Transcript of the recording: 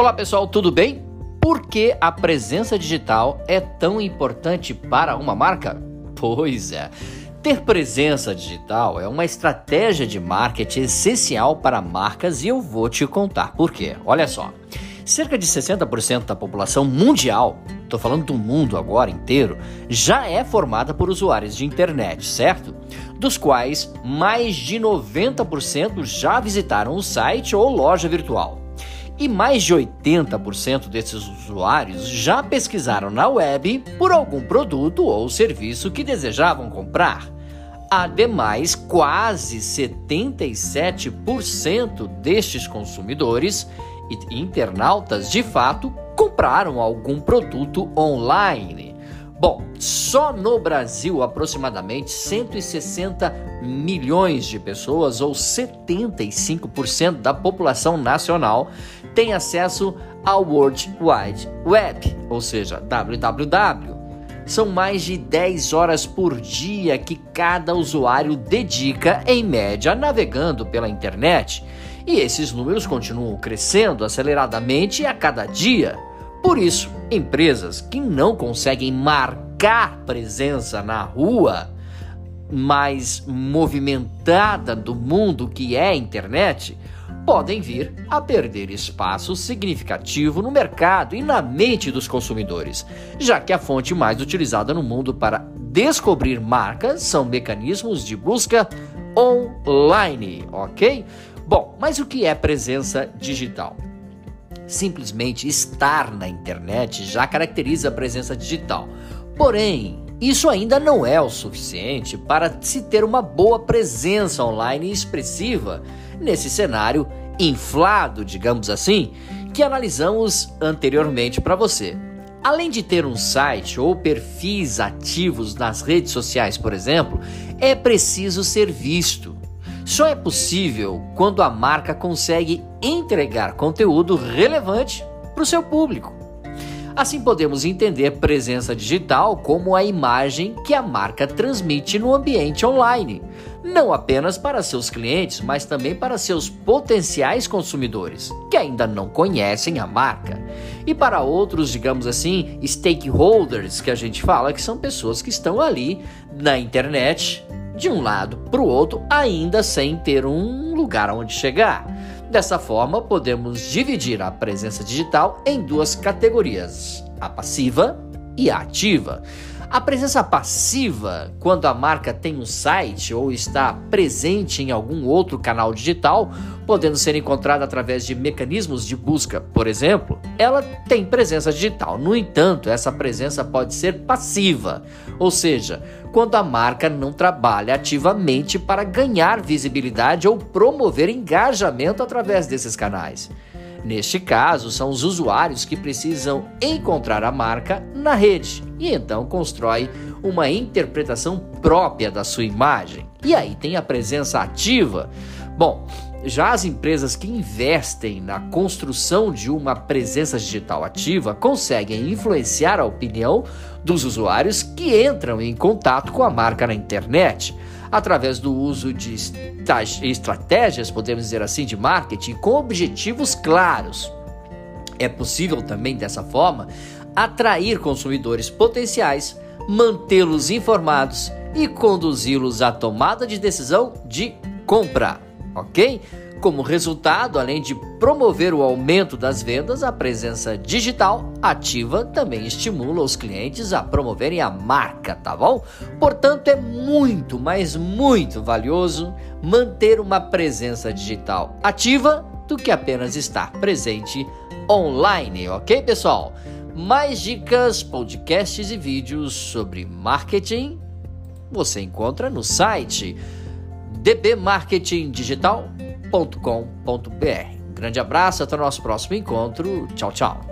Olá pessoal, tudo bem? Por que a presença digital é tão importante para uma marca? Pois é. Ter presença digital é uma estratégia de marketing essencial para marcas e eu vou te contar por quê. Olha só. Cerca de 60% da população mundial, estou falando do mundo agora inteiro, já é formada por usuários de internet, certo? Dos quais mais de 90% já visitaram o site ou loja virtual. E mais de 80% desses usuários já pesquisaram na web por algum produto ou serviço que desejavam comprar. Ademais, quase 77% destes consumidores e internautas de fato compraram algum produto online. Bom, só no Brasil, aproximadamente 160 milhões de pessoas, ou 75% da população nacional, tem acesso ao World Wide Web, ou seja, www. São mais de 10 horas por dia que cada usuário dedica, em média, navegando pela internet. E esses números continuam crescendo aceleradamente a cada dia. Por isso, empresas que não conseguem marcar presença na rua mais movimentada do mundo que é a internet podem vir a perder espaço significativo no mercado e na mente dos consumidores, já que a fonte mais utilizada no mundo para descobrir marcas são mecanismos de busca online, ok? Bom, mas o que é presença digital? Simplesmente estar na internet já caracteriza a presença digital. Porém, isso ainda não é o suficiente para se ter uma boa presença online expressiva nesse cenário inflado, digamos assim, que analisamos anteriormente para você. Além de ter um site ou perfis ativos nas redes sociais, por exemplo, é preciso ser visto. Só é possível quando a marca consegue entregar conteúdo relevante para o seu público. Assim podemos entender presença digital como a imagem que a marca transmite no ambiente online, não apenas para seus clientes, mas também para seus potenciais consumidores, que ainda não conhecem a marca, e para outros, digamos assim, stakeholders que a gente fala, que são pessoas que estão ali na internet de um lado para o outro, ainda sem ter um lugar onde chegar. Dessa forma, podemos dividir a presença digital em duas categorias: a passiva e a ativa. A presença passiva, quando a marca tem um site ou está presente em algum outro canal digital, podendo ser encontrada através de mecanismos de busca, por exemplo, ela tem presença digital. No entanto, essa presença pode ser passiva, ou seja, quando a marca não trabalha ativamente para ganhar visibilidade ou promover engajamento através desses canais. Neste caso, são os usuários que precisam encontrar a marca na rede e então constrói uma interpretação própria da sua imagem. E aí tem a presença ativa. Bom, já as empresas que investem na construção de uma presença digital ativa conseguem influenciar a opinião dos usuários que entram em contato com a marca na internet através do uso de estratégias, podemos dizer assim, de marketing com objetivos claros. É possível também dessa forma atrair consumidores potenciais, mantê-los informados e conduzi-los à tomada de decisão de compra, ok? Como resultado, além de promover o aumento das vendas, a presença digital ativa também estimula os clientes a promoverem a marca, tá bom? Portanto, é muito, mas muito valioso manter uma presença digital ativa do que apenas estar presente online, ok, pessoal? Mais dicas, podcasts e vídeos sobre marketing você encontra no site dbmarketingdigital.com.br. Um grande abraço, até o nosso próximo encontro. Tchau, tchau.